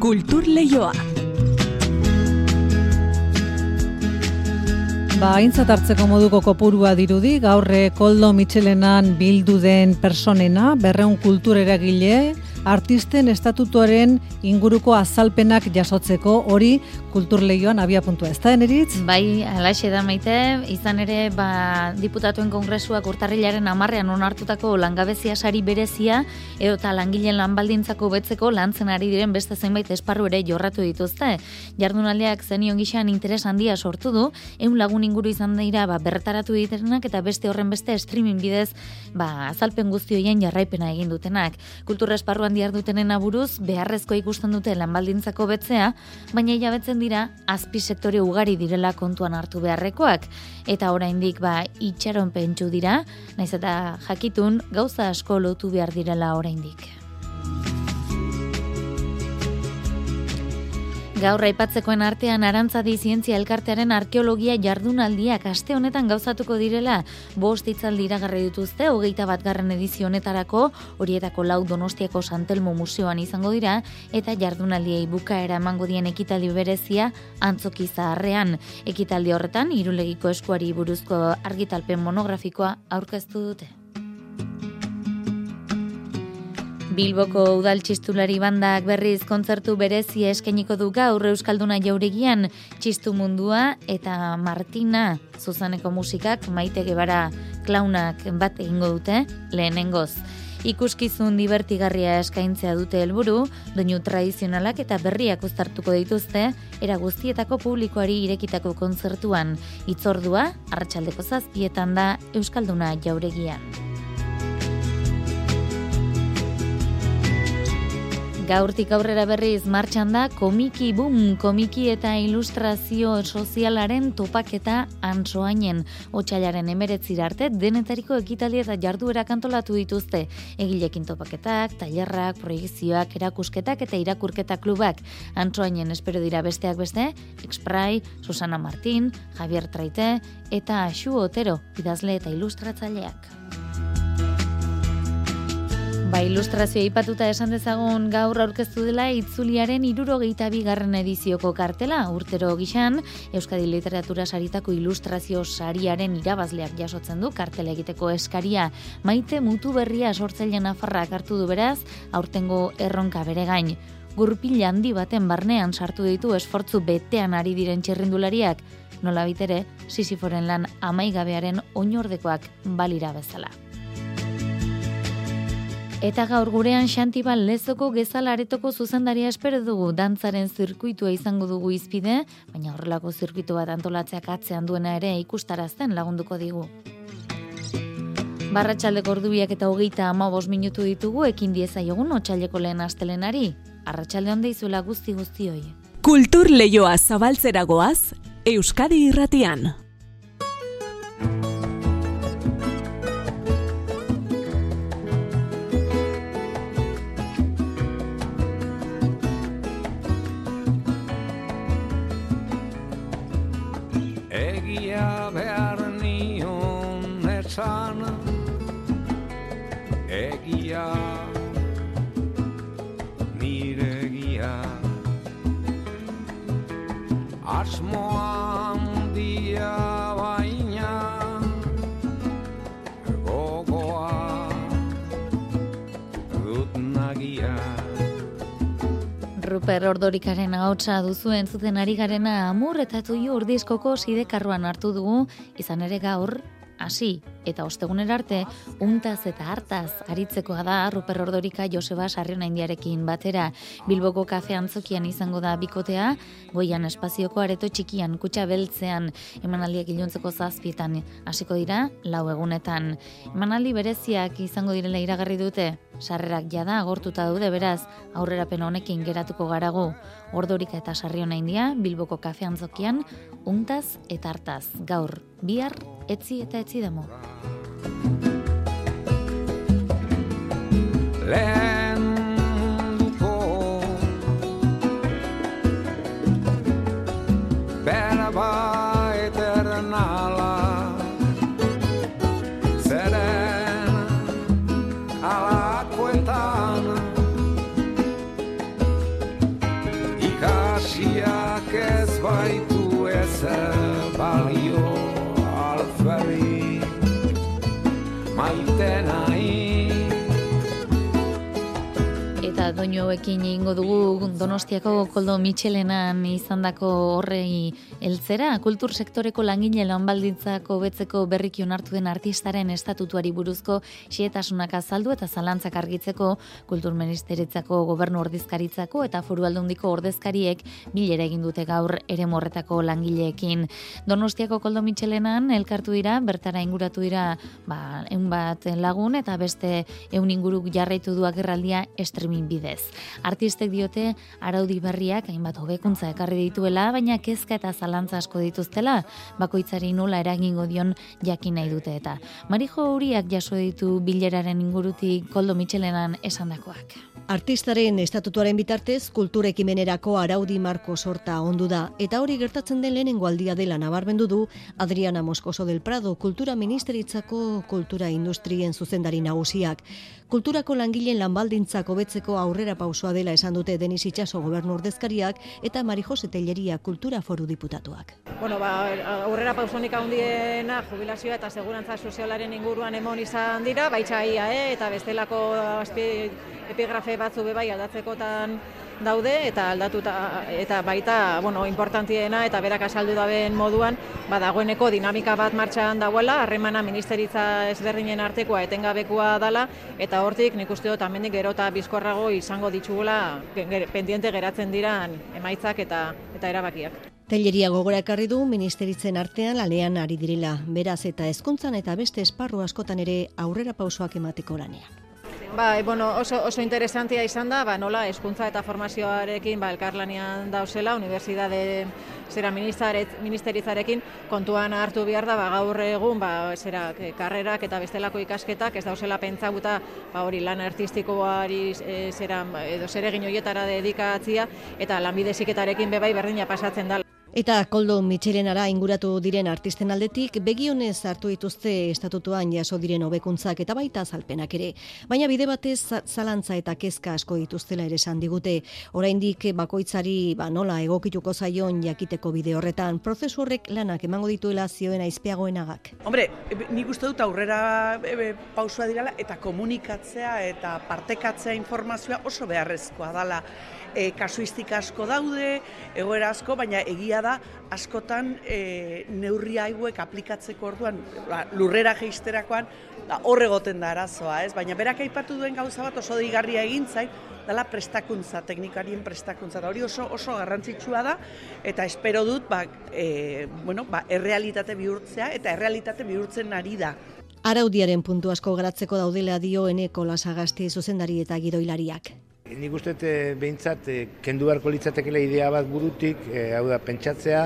Kultur Leioa. Ba, hartzeko moduko kopurua dirudi, gaurre Koldo Michelenan bildu den personena, berreun kultureragile, artisten estatutuaren inguruko azalpenak jasotzeko hori kulturleioan abia puntua. Ez da, eneritz? Bai, alaxe da maite, izan ere, ba, diputatuen kongresuak urtarrilaren amarrean onartutako langabezia sari berezia, edo eta langileen lanbaldintzako betzeko lantzen ari diren beste zenbait esparru ere jorratu dituzte. Jardunaldeak zenion gixan interes handia sortu du, egun lagun inguru izan dira ba, bertaratu ditenak eta beste horren beste streaming bidez ba, azalpen guztioien jarraipena egin dutenak. Kultura esparruan dutenen aburuz, beharrezko ikusten dute lanbaldintzako betzea, baina hilabetzen dira azpi sektore ugari direla kontuan hartu beharrekoak eta oraindik ba itxaron pentsu dira, naiz eta jakitun gauza asko lotu behar direla oraindik. Gaur aipatzekoen artean Arantzadi Zientzia Elkartearen arkeologia jardunaldiak aste honetan gauzatuko direla bost itzaldi iragarri dituzte hogeita bat garren edizio honetarako horietako lau Donostiako Santelmo Museoan izango dira eta jardunaldiei bukaera emango dien ekitaldi berezia antzoki zaharrean. Ekitaldi horretan irulegiko eskuari buruzko argitalpen monografikoa aurkeztu dute. Bilboko udal txistulari bandak berriz kontzertu berezi eskeniko du gaur Euskalduna jauregian txistu mundua eta Martina zuzaneko musikak maite gebara klaunak bat egingo dute lehenengoz. Ikuskizun divertigarria eskaintzea dute helburu, doinu tradizionalak eta berriak uztartuko dituzte, era guztietako publikoari irekitako kontzertuan, itzordua, hartxaldeko zazpietan da Euskalduna jauregian. Gaurtik aurrera berriz martxan da komiki boom, komiki eta ilustrazio sozialaren topaketa antsoainen. Otsailaren emeretzira arte, denetariko ekitaldi eta jarduera kantolatu dituzte. Egilekin topaketak, tailerrak, proiekzioak, erakusketak eta irakurketa klubak. Antsoainen espero dira besteak beste, Exprai, Susana Martin, Javier Traite eta Xu Otero, idazle eta ilustratzaileak. Ba, ilustrazioa ipatuta esan dezagun gaur aurkeztu dela itzuliaren irurogeita bigarren edizioko kartela. Urtero gixan, Euskadi Literatura saritako ilustrazio sariaren irabazleak jasotzen du kartela egiteko eskaria. Maite mutu berria sortzailean afarrak hartu du beraz, aurtengo erronka bere gain. Gurpil handi baten barnean sartu ditu esfortzu betean ari diren txerrindulariak, nola bitere, sisiforen lan amaigabearen oinordekoak balira bezala. Eta gaur gurean Xantibal lezoko gezalaretoko zuzendaria espero dugu dantzaren zirkuitua izango dugu izpide, baina horrelako zirkuitu bat antolatzeak atzean duena ere ikustarazten lagunduko digu. Barratxaldeko ordubiak eta hogeita ama minutu ditugu ekin dieza jogun lehen astelenari. Arratxalde honde izuela guzti guztioi. Kultur lehioa zabaltzeragoaz, Euskadi irratian. a ver ni un eternal Ruper Ordorikaren ahotsa duzu entzuten ari garena amur eta tuio urdiskoko sidekarruan hartu dugu, izan ere gaur, hasi eta ostegunera arte untaz eta hartaz aritzekoa da Ruper Ordorika Joseba Sarriona Indiarekin batera. Bilboko kafe antzokian izango da bikotea goian espazioko areto txikian kutsa beltzean emanaldiak iluntzeko zazpietan hasiko dira lau egunetan. Emanaldi bereziak izango direla iragarri dute sarrerak jada agortuta daude beraz aurrerapen honekin geratuko garago Ordorika eta Sarriona India Bilboko kafe antzokian untaz eta hartaz gaur bihar etzi eta etzi demo. Lehen duko Berba Eta doinoekin ingo dugu Donostiako koldo Michelenan izandako horrei heltzera, kultur sektoreko langile lanbaldintzako betzeko berriki onartu den artistaren estatutuari buruzko xietasunak azaldu eta zalantzak argitzeko kultur ministeritzako gobernu ordezkaritzako eta foru aldundiko ordezkariek bilera egin dute gaur ere morretako langileekin. Donostiako koldo Michelenan elkartu dira, bertara inguratu dira ba, eun bat lagun eta beste eun inguruk jarraitu du agerraldia streaming bidez. Artistek diote araudi berriak hainbat hobekuntza ekarri dituela, baina kezka eta zalantza asko dituztela, bakoitzari nola eragingo dion jakin nahi dute eta. Marijo Uriak jaso ditu bileraren ingurutik koldo Michelenan esandakoak. Artistaren estatutuaren bitartez, kultura ekimenerako araudi marko sorta ondu da, eta hori gertatzen den lehenengo aldia dela nabarmendu du Adriana Moscoso del Prado, kultura ministeritzako kultura industrien zuzendari nagusiak. Kulturako langileen lanbaldintzak hobetzeko aurrera pausua dela esan dute Denis Itxaso gobernu ordezkariak eta Mari Jose Telleria kultura foru diputatuak. Bueno, ba, aurrera pausonik handiena jubilazioa eta segurantza sozialaren inguruan emon izan dira, baitza IAE eta bestelako azpi epigrafe batzu bebai aldatzekotan daude eta aldatuta eta baita, bueno, importantiena eta berak azaldu daben moduan, ba dagoeneko dinamika bat martxan dagoela, harremana ministeritza ezberdinen artekoa etengabekoa dala eta hortik nik uste dut amendik gero eta bizkorrago izango ditugula pendiente geratzen diran emaitzak eta eta erabakiak. Telleria gogora ekarri du ministeritzen artean lanean ari direla, beraz eta hezkuntzan eta beste esparru askotan ere aurrera pausoak emateko lanean. Ba, e, bueno, oso, oso interesantia izan da, ba, nola, eskuntza eta formazioarekin ba, elkarlanean dauzela, unibertsitate zera ministeritzarekin kontuan hartu behar da, ba, gaur egun, ba, zera, karrerak eta bestelako ikasketak ez dauzela pentsauta, ba, hori lan artistikoari e, zera, edo zeregin hoietara dedikatzia, eta lanbide ziketarekin bebai berdina pasatzen da. Eta koldo Michelenara inguratu diren artisten aldetik begionez hartu dituzte estatutuan jaso diren hobekuntzak eta baita azalpenak ere. Baina bide batez za- zalantza eta kezka asko dituztela ere esan digute. Oraindik bakoitzari ba, nola egokituko zaion jakiteko bide horretan. Prozesu horrek lanak emango dituela zioen aizpeagoenagak. Hombre, e, nik uste dut aurrera e, e, pausua dirala eta komunikatzea eta partekatzea informazioa oso beharrezkoa dala. E, kasuistika asko daude, egoera asko, baina egia da askotan e, neurri hauek aplikatzeko orduan, ba, lurrera jeisterakoan, ba, hor egoten da arazoa, ez? Baina berak aipatu duen gauza bat oso deigarria egin zait, dela prestakuntza, teknikarien prestakuntza, eta hori oso oso garrantzitsua da, eta espero dut, ba, e, bueno, ba, errealitate bihurtzea, eta errealitate bihurtzen ari da. Araudiaren puntu asko garatzeko daudela dio eneko lasagasti zuzendari eta gidoilariak. Nik uste e, behintzat e, kendu beharko litzatekela idea bat burutik, e, hau da, pentsatzea,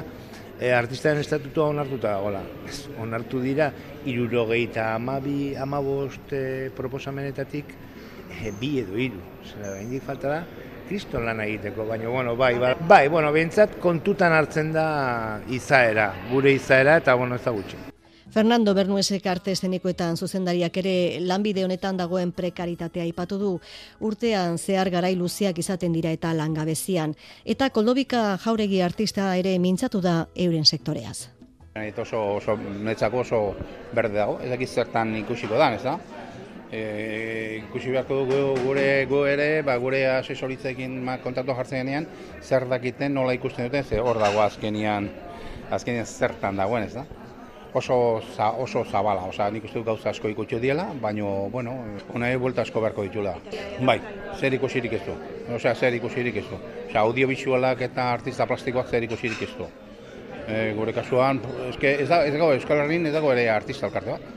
e, artistaren estatutua onartuta, hola, ez, onartu dira, irurogeita amabi, amabost e, proposamenetatik, e, bi edo hiru. Zera, hendik falta da, kriston lan egiteko, baina, bueno, bai, bai, bai, bueno, behintzat kontutan hartzen da izaera, gure izaera, eta, bueno, ez da gutxi. Fernando Bernuesek arte eszenikoetan zuzendariak ere lanbide honetan dagoen prekaritatea aipatu du. Urtean zehar garai luzeak izaten dira eta langabezian. Eta koldobika jauregi artista ere mintzatu da euren sektoreaz. Eta oso, oso, netzako oso berde dago, ez dakit zertan ikusiko da, ez da? E, ikusi beharko dugu gure gu ere, ba, gure asesoritzekin ma, kontaktu jartzen denean, zer dakiten nola ikusten duten, ze hor dago azkenian, azkenian zertan dagoen, ez da? Oso, za, oso zabala, osea, nik uste dut gauza asko ikutxo diela, baina, bueno, ona buelta asko beharko ditula. Bai, zer ikusirik ez du, osea, zer ikusirik ez du. Osea, audiovisualak eta artista plastikoak zer ikusirik ez du. E, gure kasuan, eske, ez, da, ez dago Euskal Herrin ez dago ere artista elkarte bat.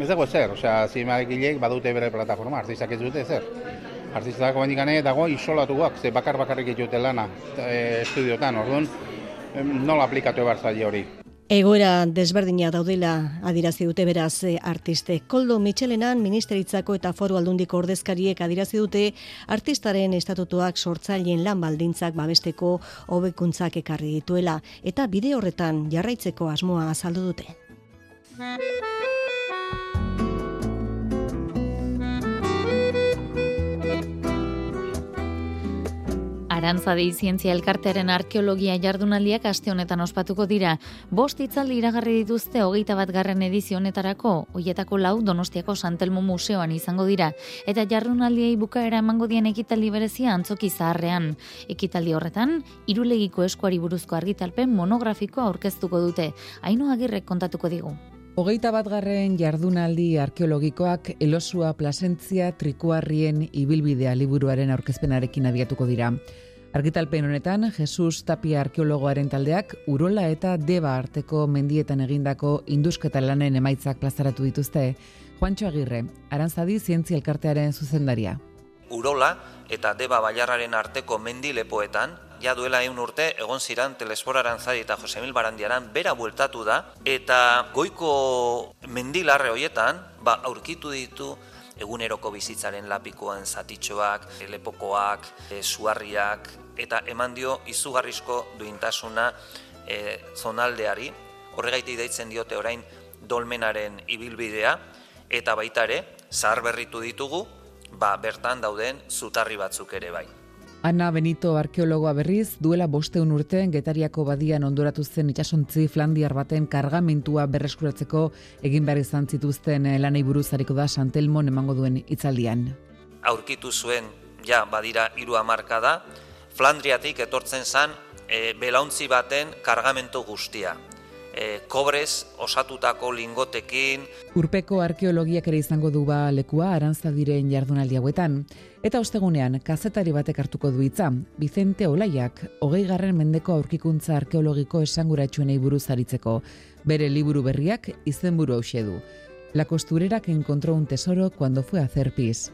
Ez dago ezer, osea, zinemagilek badute bere plataforma, artistak ez dute ezer. Artistak bandikane dago isolatuak, ze bakar bakarrik ditute lana e, estudiotan, orduan, nola aplikatu behar zaila hori. Egoera desberdina daudela adirazi dute beraz eh, artiste. Koldo Michelenan ministeritzako eta foru aldundiko ordezkariek adirazi dute artistaren estatutuak sortzaileen lan baldintzak babesteko hobekuntzak ekarri dituela eta bide horretan jarraitzeko asmoa azaldu dute. Arantzadi zientzia elkartearen arkeologia jardunaldiak aste honetan ospatuko dira. Bost itzaldi iragarri dituzte hogeita bat garren edizio honetarako, hoietako lau Donostiako Santelmo Museoan izango dira, eta jardunaldiei bukaera emango dien ekitaldi berezia antzoki zaharrean. Ekitaldi horretan, irulegiko eskuari buruzko argitalpen monografikoa aurkeztuko dute. Haino agirrek kontatuko digu. Hogeita bat garren jardunaldi arkeologikoak elosua plasentzia trikuarrien ibilbidea liburuaren aurkezpenarekin abiatuko dira. Argitalpen honetan, Jesus Tapia arkeologoaren taldeak Urola eta Deba arteko mendietan egindako indusketa lanen emaitzak plazaratu dituzte. Juancho Agirre, Arantzadi Zientzia Elkartearen zuzendaria. Urola eta Deba Baiarraren arteko mendilepoetan ja duela egun urte, egon ziran Telespor Arantzadi eta Josemil Barandiaran bera bueltatu da, eta goiko mendilarre hoietan, ba, aurkitu ditu eguneroko bizitzaren lapikoan zatitxoak, lepokoak, e, suarriak, eta eman dio izugarrizko duintasuna e, zonaldeari, horregaiti deitzen diote orain dolmenaren ibilbidea, eta baita ere, zahar berritu ditugu, ba, bertan dauden zutarri batzuk ere bai. Ana Benito arkeologoa berriz, duela bosteun urtean getariako badian ondoratu zen itxasontzi flandiar baten kargamentua berreskuratzeko egin behar izan zituzten lanei buruzariko da Santelmon emango duen itzaldian. Aurkitu zuen, ja, badira hiru hamarka da, Flandriatik etortzen zan e, belauntzi baten kargamentu guztia. E, kobrez osatutako lingotekin. Urpeko arkeologiak ere izango du ba lekua arantzadiren jardunaldi hauetan. Eta ostegunean, kazetari batek hartuko du hitza, Vicente Olaiak, hogei garren mendeko aurkikuntza arkeologiko esanguratsuenei buruz aritzeko. Bere liburu berriak izenburu hause du. La costurera que encontró un tesoro cuando fue a hacer pis.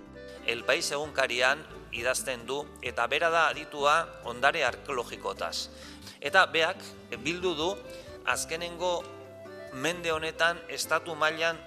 El País egunkarian idazten du eta bera da aditua ondare arkeologikotaz. Eta beak bildu du azkenengo mende honetan estatu mailan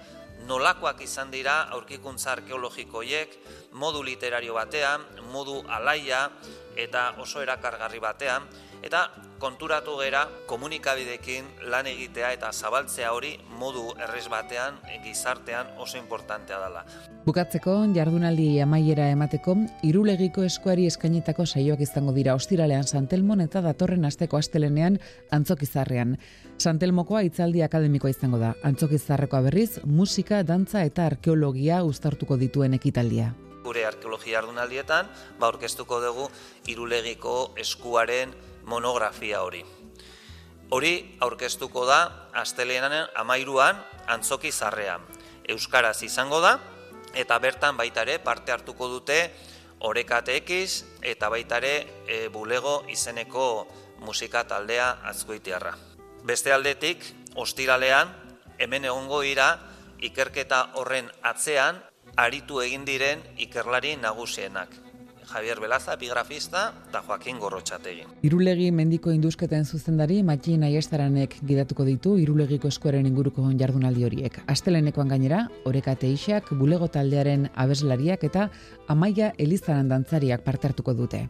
nolakoak izan dira aurkikuntza arkeologikoiek modu literario batean, modu alaia eta oso erakargarri batean, eta konturatu gera komunikabidekin lan egitea eta zabaltzea hori modu errez batean gizartean oso importantea dela. Bukatzeko, jardunaldi amaiera emateko, irulegiko eskuari eskainitako saioak izango dira ostiralean Santelmon eta datorren asteko astelenean antzokizarrean. Santelmokoa itzaldi akademikoa izango da, antzokizarrekoa berriz, musika, dantza eta arkeologia uztartuko dituen ekitaldia gure arkeologia ardunaldietan, ba orkestuko dugu irulegiko eskuaren monografia hori. Hori aurkeztuko da astelenanen amairuan antzoki zarrean. Euskaraz izango da, eta bertan baita ere parte hartuko dute orekateekiz eta baita ere e, bulego izeneko musika taldea azkoitiarra. Beste aldetik, ostiralean, hemen egongo dira ikerketa horren atzean aritu egin diren ikerlari nagusienak. Javier Belaza, epigrafista, eta Joaquin Gorrotxategi. Irulegi mendiko indusketen zuzendari, Matxin Aiestaranek gidatuko ditu Irulegiko eskuaren inguruko jardunaldi horiek. Astelenekoan gainera, oreka teixak, bulego taldearen abeslariak eta amaia elizaran dantzariak parte hartuko dute.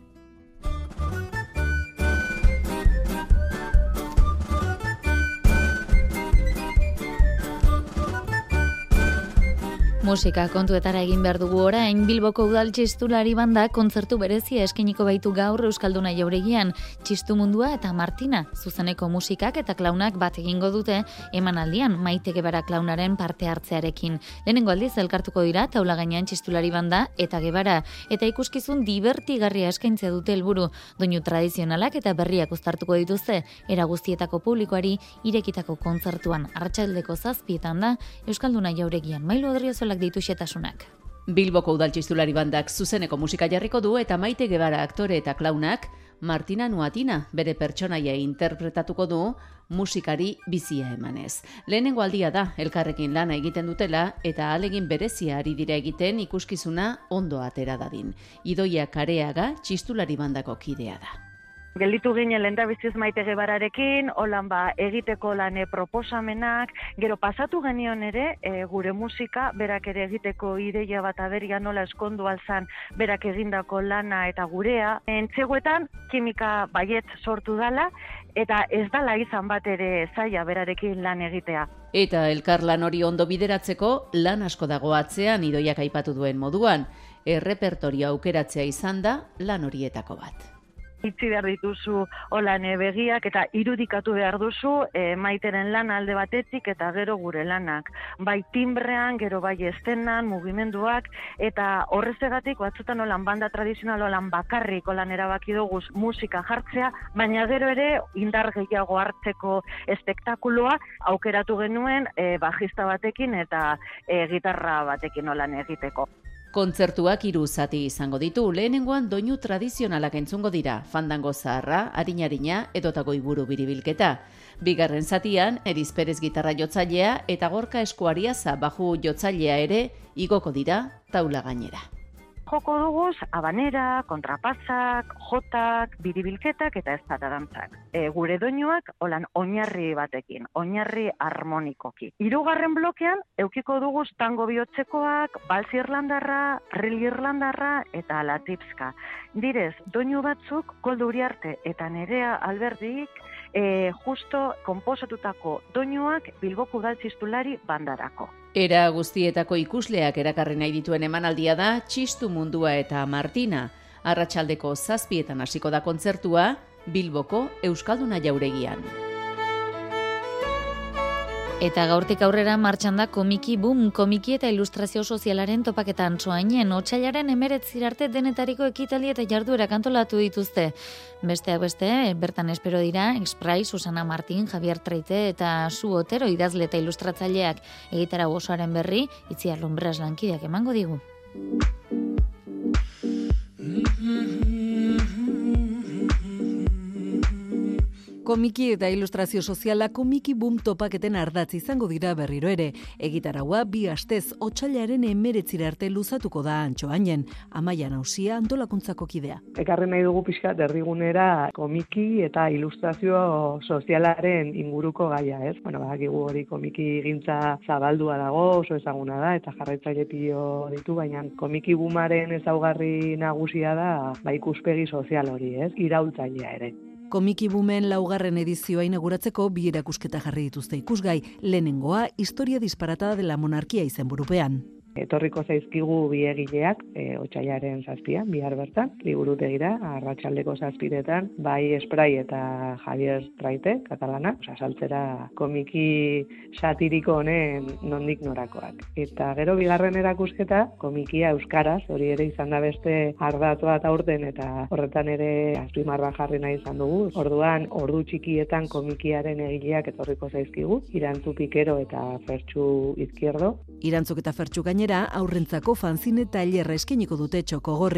Musika kontuetara egin behar dugu orain Bilboko udal txistulari banda kontzertu berezia eskeniko baitu gaur Euskalduna jauregian. Txistu mundua eta Martina zuzeneko musikak eta klaunak bat egingo dute emanaldian maite gebara klaunaren parte hartzearekin. Lehenengo aldiz elkartuko dira taula gainean txistulari banda eta gebara eta ikuskizun divertigarria eskaintzea dute helburu. Doinu tradizionalak eta berriak uztartuko dituzte era guztietako publikoari irekitako kontzertuan. Arratsaldeko zazpietan da Euskalduna jauregian. Mailu odriozolak ditu xetasunak. Bilboko udaltxistulari bandak zuzeneko musika jarriko du eta maite gebara aktore eta klaunak Martina Nuatina bere pertsonaia interpretatuko du musikari bizia emanez. Lehenengo aldia da elkarrekin lana egiten dutela eta alegin berezia ari dira egiten ikuskizuna ondo atera dadin. Idoia kareaga txistulari bandako kidea da. Gelditu ginen lenda biziz maite gebararekin, holan ba, egiteko lane proposamenak, gero pasatu genion ere, e, gure musika, berak ere egiteko ideia bat aberia nola eskondu alzan, berak egindako lana eta gurea. Entzeguetan, kimika baiet sortu dala, eta ez dala izan bat ere zaila berarekin lan egitea. Eta elkar lan hori ondo bideratzeko, lan asko dago atzean idoiak aipatu duen moduan, errepertorio aukeratzea izan da lan horietako bat. Itzi behar dituzu olan begiak eta irudikatu behar duzu e, maiteren lan alde batetik eta gero gure lanak. Bai timbrean, gero bai estenan, mugimenduak eta horrezegatik batzutan olan banda tradizional olan bakarrik olan erabaki dugu musika jartzea, baina gero ere indar gehiago hartzeko espektakuloa aukeratu genuen e, bajista batekin eta e, gitarra batekin olan egiteko. Kontzertuak hiru zati izango ditu, lehenengoan doinu tradizionalak entzungo dira, fandango zaharra, harinarina edota goiburu biribilketa. Bigarren zatian, Eriz Perez gitarra jotzailea eta gorka eskuaria za baju jotzailea ere igoko dira taula gainera joko duguz abanera, kontrapasak, jotak, biribilketak eta ez dantzak. E, gure doinuak holan oinarri batekin, oinarri harmonikoki. Hirugarren blokean eukiko duguz tango bihotzekoak, balzi irlandarra, ril irlandarra eta latipska. Direz, doinu batzuk kolduri arte eta nerea alberdik e, justo konposatutako doinuak bilboko udaltzistulari bandarako. Era guztietako ikusleak erakarri nahi dituen emanaldia da Txistu Mundua eta Martina. Arratsaldeko zazpietan hasiko da kontzertua Bilboko Euskalduna jauregian. Eta gaurtik aurrera martxan da komiki boom, komiki eta ilustrazio sozialaren topaketan soainen, otxailaren emeretzi arte denetariko ekitali eta jarduera kantolatu dituzte. Besteak beste, bertan espero dira, Exprai, Susana Martin, Javier Treite eta Su Otero idazle eta ilustratzaileak egitara osoaren berri, itziar lumbras lankideak emango digu. Komiki eta ilustrazio soziala komiki boom topaketen ardatz izango dira berriro ere. Egitaragua bi astez otxailaren emeretzira arte luzatuko da antxoainen, amaia nausia antolakuntzako kidea. Ekarren nahi dugu pixka derrigunera komiki eta ilustrazio sozialaren inguruko gaia, ez? Bueno, badakigu hori komiki gintza zabaldua dago, oso ezaguna da, eta jarraitzaile pio ditu, baina komiki boomaren ezaugarri nagusia da, ba ikuspegi sozial hori, ez? Iraultzailea ere. Komiki bumen laugarren edizioa inauguratzeko bi erakusketa jarri dituzte ikusgai, lehenengoa historia disparatada dela monarkia izen burupean etorriko zaizkigu biegileak e, otxaiaren zazpian, bihar bertan, liburutegira, arratsaldeko zazpiretan, bai esprai eta Javier Traite, katalana, saltzera komiki satiriko honen nondik norakoak. Eta gero bigarren erakusketa, komikia euskaraz, hori ere izan da beste ardatoa eta urten, eta horretan ere azpimarra jarri nahi izan dugu. Orduan, ordu txikietan komikiaren egileak etorriko zaizkigu, irantzu pikero eta fertxu izkierdo. Irantzuk eta fertxu gainera, gainera aurrentzako fanzine tailerra eskeniko dute txoko.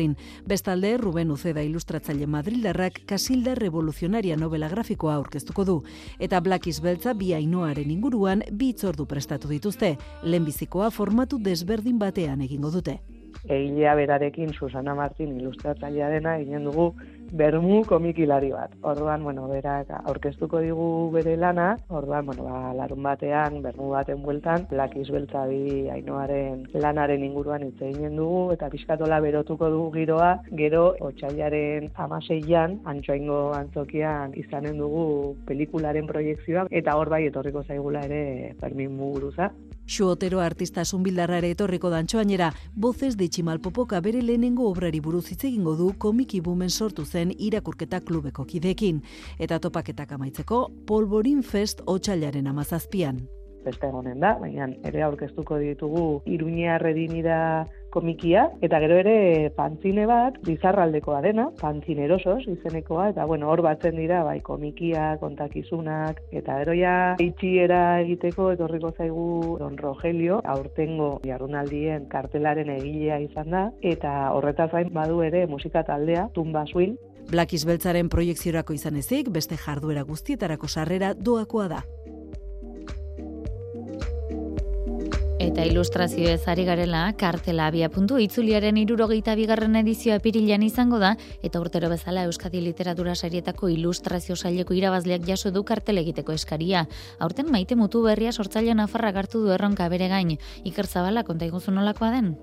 Bestalde, Ruben Uceda ilustratzaile Madrildarrak Kasilda Revoluzionaria novela grafikoa aurkeztuko du. Eta Blackies Beltza bi ainoaren inguruan bi itzordu prestatu dituzte. Lehenbizikoa formatu desberdin batean egingo dute. Egilea berarekin Susana Martin ilustratzailea dena egin dugu bermu komikilari bat. Orduan, bueno, berak aurkeztuko digu bere lana, orduan, bueno, ba, larun batean, bermu baten bueltan, Black Beltza bi ainoaren lanaren inguruan hitz eginen dugu, eta pixkatola berotuko dugu giroa, gero, otxailaren amaseian, antxoaingo antzokian izanen dugu pelikularen proiektzioa, eta hor bai etorriko zaigula ere Fermin Muguruza. Xu Otero artista zunbildarra ere etorriko dantxoainera, bozez de Tximalpopoka bere lehenengo obrari buruz hitz egingo du komiki bumen sortu zen irakurketa klubeko kidekin. Eta topaketak amaitzeko, Polvorin Fest otxailaren amazazpian. Beste egonen da, baina ere aurkeztuko ditugu Iruña Redinida komikia, eta gero ere pantzine bat, bizarraldekoa dena, pantzinerosos izenekoa, eta bueno, hor batzen dira, bai, komikia, kontakizunak, eta gero ja, itxiera egiteko, etorriko zaigu Don Rogelio, aurtengo jarunaldien kartelaren egilea izan da, eta horretaz gain badu ere musika taldea, Tumba Swing, Black Beltzaren proiekziorako izan ezik, beste jarduera guztietarako sarrera doakoa da. Eta ilustrazio ez ari garela, kartela abia puntu, itzuliaren irurogeita bigarren edizioa epirilean izango da, eta urtero bezala Euskadi Literatura Sarietako ilustrazio saileko irabazleak jaso du kartel egiteko eskaria. Aurten maite mutu berria sortzaile nafarra gartu du erronka bere gain. Iker Zabala, konta iguzu nolakoa den?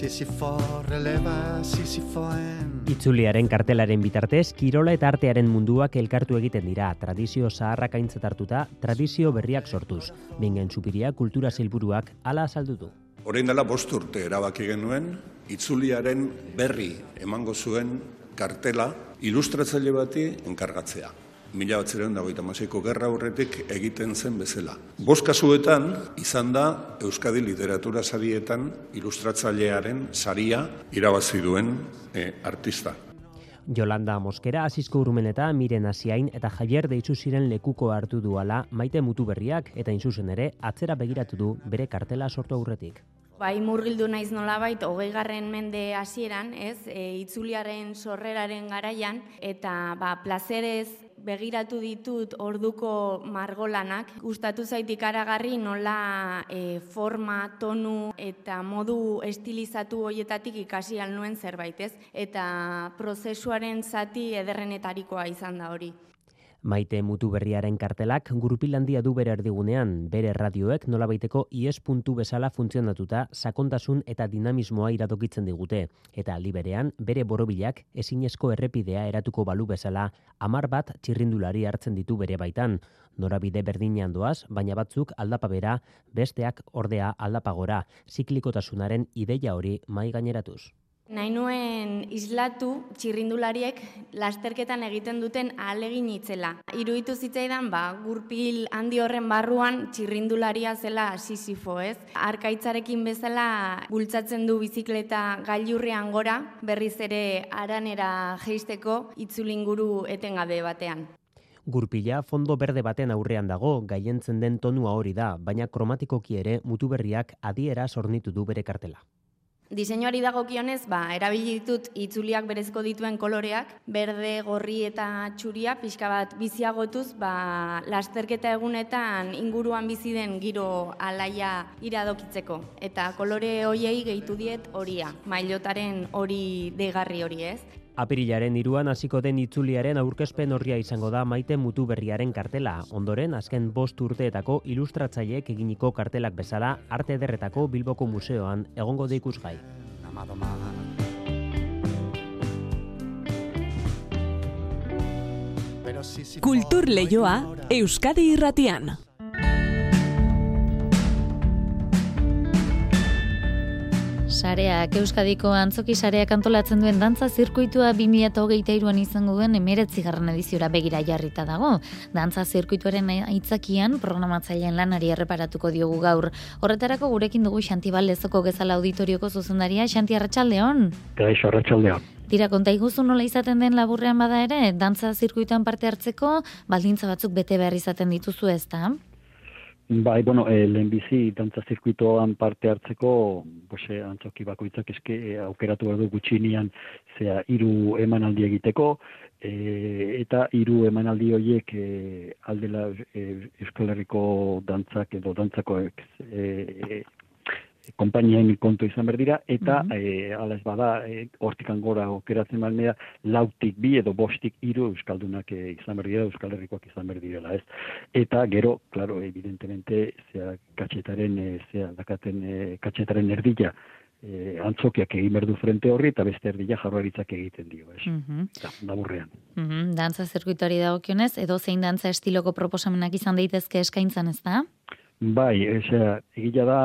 Sisifo releva Sisifo en Itzuliaren kartelaren bitartez, kirola eta artearen munduak elkartu egiten dira, tradizio zaharrak aintzat hartuta, tradizio berriak sortuz. Bingen supiria kultura zilburuak ala azaldu du. Horein dela bost urte erabaki genuen, itzuliaren berri emango zuen kartela ilustratzaile bati enkargatzea. Mila batzeren dagoita maseiko gerra horretik egiten zen bezala. Bost kasuetan, izan da Euskadi Literatura Sarietan ilustratzailearen saria irabazi duen eh, artista. Jolanda Moskera, Azizko Urumen eta Miren Asiain eta Javier deitzu ziren lekuko hartu duala maite mutu berriak eta inzuzen ere atzera begiratu du bere kartela sortu aurretik. Bai, murgildu naiz nolabait, hogei garren mende hasieran, ez, e, itzuliaren sorreraren garaian, eta ba, plazerez begiratu ditut orduko margolanak. Gustatu zaitik aragarri nola e, forma, tonu eta modu estilizatu hoietatik ikasi nuen zerbait, ez? Eta prozesuaren zati ederrenetarikoa izan da hori. Maite mutu berriaren kartelak gurupilandia du bere erdigunean, bere radioek nolabaiteko IES puntu bezala funtzionatuta sakontasun eta dinamismoa iradokitzen digute. Eta aldi berean, bere borobilak ezinezko errepidea eratuko balu bezala amar bat txirrindulari hartzen ditu bere baitan. Norabide berdinean doaz, baina batzuk aldapa bera, besteak ordea aldapagora, ziklikotasunaren ideia hori mai gaineratuz. Nahi nuen islatu txirrindulariek lasterketan egiten duten ahalegin itzela. Iruditu zitzaidan, ba, gurpil handi horren barruan txirrindularia zela sisifo, ez? Arkaitzarekin bezala bultzatzen du bizikleta gailurrean gora, berriz ere aranera jeisteko itzulinguru etengabe batean. Gurpila fondo berde baten aurrean dago, gaientzen den tonua hori da, baina kromatikoki ere mutu berriak adiera sornitu du bere kartela. Diseinuari dagokionez, ba, erabili ditut itzuliak berezko dituen koloreak, berde, gorri eta txuria, pixka bat biziagotuz, ba, lasterketa egunetan inguruan bizi den giro alaia iradokitzeko. Eta kolore hoiei gehitu diet horia, mailotaren hori degarri hori ez. Apirilaren iruan hasiko den itzuliaren aurkezpen horria izango da maite mutu berriaren kartela. Ondoren, azken bost urteetako ilustratzaileek eginiko kartelak bezala arte ederretako Bilboko Museoan egongo da ikusgai. Kultur leioa Euskadi irratian. Sareak Euskadiko antzoki sareak antolatzen duen dantza zirkuitua 2023an izango duen 19. ediziora begira jarrita dago. Dantza zirkuituaren aitzakian programatzaileen lanari erreparatuko diogu gaur. Horretarako gurekin dugu Xantibal Lezoko Gezala Auditorioko zuzendaria Xanti Arratsaldeon. Kaixo Arratsaldeon. Dira, konta iguzu nola izaten den laburrean bada ere, dantza zirkuituan parte hartzeko, baldintza batzuk bete behar izaten dituzu ez da? Bai, bueno, e, lehenbizi dantza zirkuitoan parte hartzeko, bose, eh, antzoki bakoitzak eske e, aukeratu behar du gutxinian, zea, iru emanaldi egiteko, e, eta hiru emanaldi horiek e, aldela e, Euskal Herriko dantzak edo dantzako e, konpainiain kontu izan berdira, eta mm -hmm. ez bada, e, hortik angora okeratzen balmea, lautik bi edo bostik hiru euskaldunak e, izan berdira, euskal herrikoak izan berdirela, ez. Eta gero, claro, evidentemente, zea katxetaren, e, zea dakaten e, katxetaren erdila, e, antzokiak egin berdu frente horri eta beste erdila jarraritzak egiten dio, ez. Mm -hmm. Da, burrean. Mm -hmm. Dantza zirkuituari dagokionez, edo zein dantza estiloko proposamenak izan daitezke eskaintzan ez da? Bai, osea, egila da,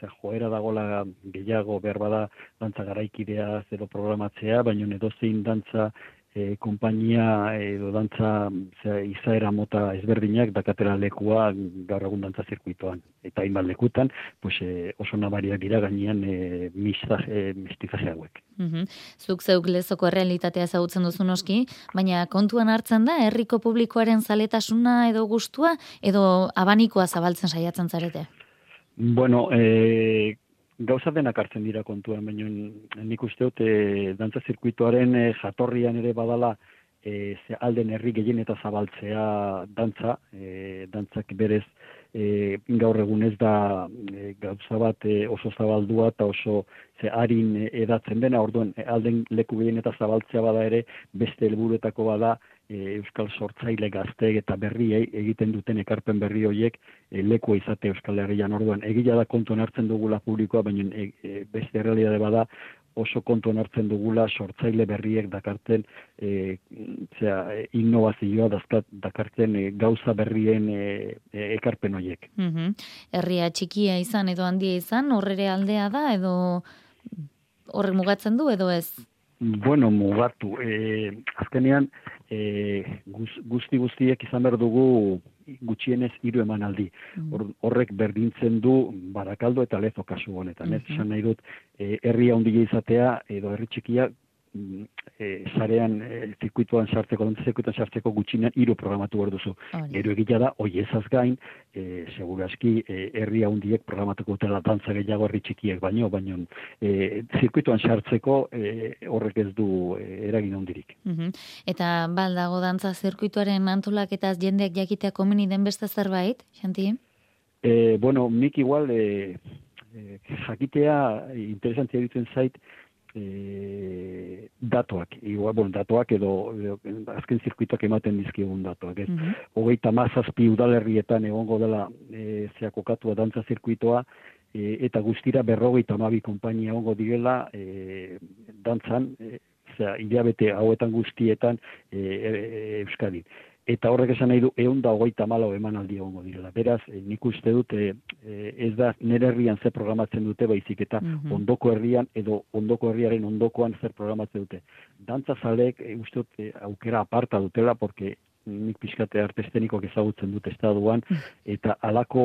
ze joera dagola gehiago behar bada dantza garaikidea zero programatzea, baina edo zein dantza e, kompainia edo dantza zera, izaera mota ezberdinak dakatera lekua gaur egun dantza zirkuitoan. Eta hainbat lekutan, pues, e, oso nabariak dira gainean e, mistizaje hauek. Mm Zuk zeuk lezoko realitatea zautzen duzu noski, baina kontuan hartzen da, herriko publikoaren zaletasuna edo gustua edo abanikoa zabaltzen saiatzen zarete? Bueno, e, gauza denak hartzen dira kontuan, baina nik uste dut e, dantza zirkuitoaren e, jatorrian ere badala e, ze alden herri gehien eta zabaltzea dantza, e, dantzak berez e, gaur egun ez da e, gauza bat e, oso zabaldua eta oso ze harin edatzen dena, orduan alden leku gehien eta zabaltzea bada ere beste helburuetako bada euskal sortzaile gazteek eta berriei egiten duten ekarpen berri horiek e, leku izate euskal herrian orduan egia da kontuan hartzen dugula publikoa baina e, e, beste realidade bada oso kontuan hartzen dugula sortzaile berriek dakarten e, zera, innovazioa dazkat, dakarten e, gauza berrien e, e, ekarpen horiek. Mm Herria txikia izan edo handia izan, horrere aldea da edo horrek mugatzen du edo ez? Bueno, mugatu. E, azkenean, e, guzti guztiek izan behar dugu gutxienez hiru emanaldi. Mm. horrek berdintzen du barakaldo eta lezo kasu honetan. Ez mm nahi dut, e, herri handia izatea edo herri txikia e, sarean e, zirkuituan sartzeko, dantza zirkuituan sartzeko gutxinean hiru programatu behar duzu. Gero egitea da, oi ezaz gain, e, segurazki, e, herri handiek programatuko dutela dantza gehiago herri txikiek baino, baino e, zirkuituan sartzeko e, horrek ez du e, eragin handirik. Mm Eta baldago dantza zirkuituaren antolaketaz jendeak jakitea komeni den beste zerbait, Xanti? E, bueno, nik igual e, e, jakitea interesantzia ditzen zait, e, datuak, igual, bon, datuak edo, edo azken zirkuituak ematen dizkigun datuak. Ez. Mm -hmm. Hogeita mazazpi udalerrietan egongo dela e, zeakokatua dantza zirkuitoa, e, eta guztira berrogeita mabi konpainia egongo direla e, dantzan, e, zera, hilabete hauetan guztietan e, e, Euskadin eta horrek esan nahi du egun da hogeita malo eman aldi egongo direla. Beraz, e, nik uste dut e, ez da nire herrian zer programatzen dute baizik eta mhm. ondoko herrian edo ondoko herriaren ondokoan zer programatzen dute. Dantza zalek e, uste dut e, aukera aparta dutela, porque nik pixkate artestenikoak ezagutzen dute estaduan, mm. eta alako,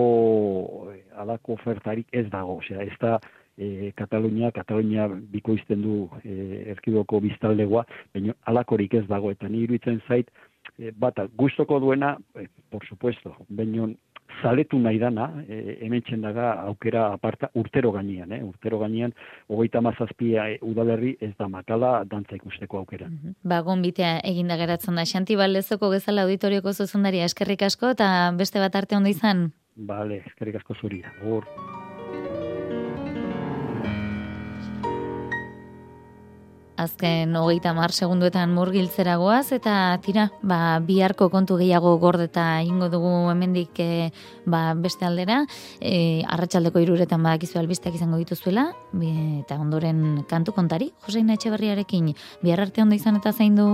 alako ofertarik ez dago. Osea, ez da e, Katalunia, Katalunia bikoizten du e, erkidoko biztaldegoa, baina alakorik ez dago, eta ni iruditzen zait, e, bata, gustoko duena, e, por supuesto, baino zaletu nahi dana, e, hemen txendaga aukera aparta urtero gainean, eh? urtero gainean, hogeita mazazpia e, udalerri ez da makala dantza ikusteko aukera. Mm Ba, gombitea eginda geratzen da, Xanti Baldezoko gezala auditorioko zuzendaria eskerrik asko, eta beste bat arte ondo izan? Bale, eskerrik asko zuri, hor. Azken hogeita mar segunduetan murgiltzera goaz, eta tira, ba, biharko kontu gehiago gordeta ingo dugu hemendik e, ba, beste aldera, e, arratsaldeko iruretan badakizu albisteak izango dituzuela, eta ondoren kantu kontari, Joseina Etxeberriarekin, bihar arte ondo izan eta zein du?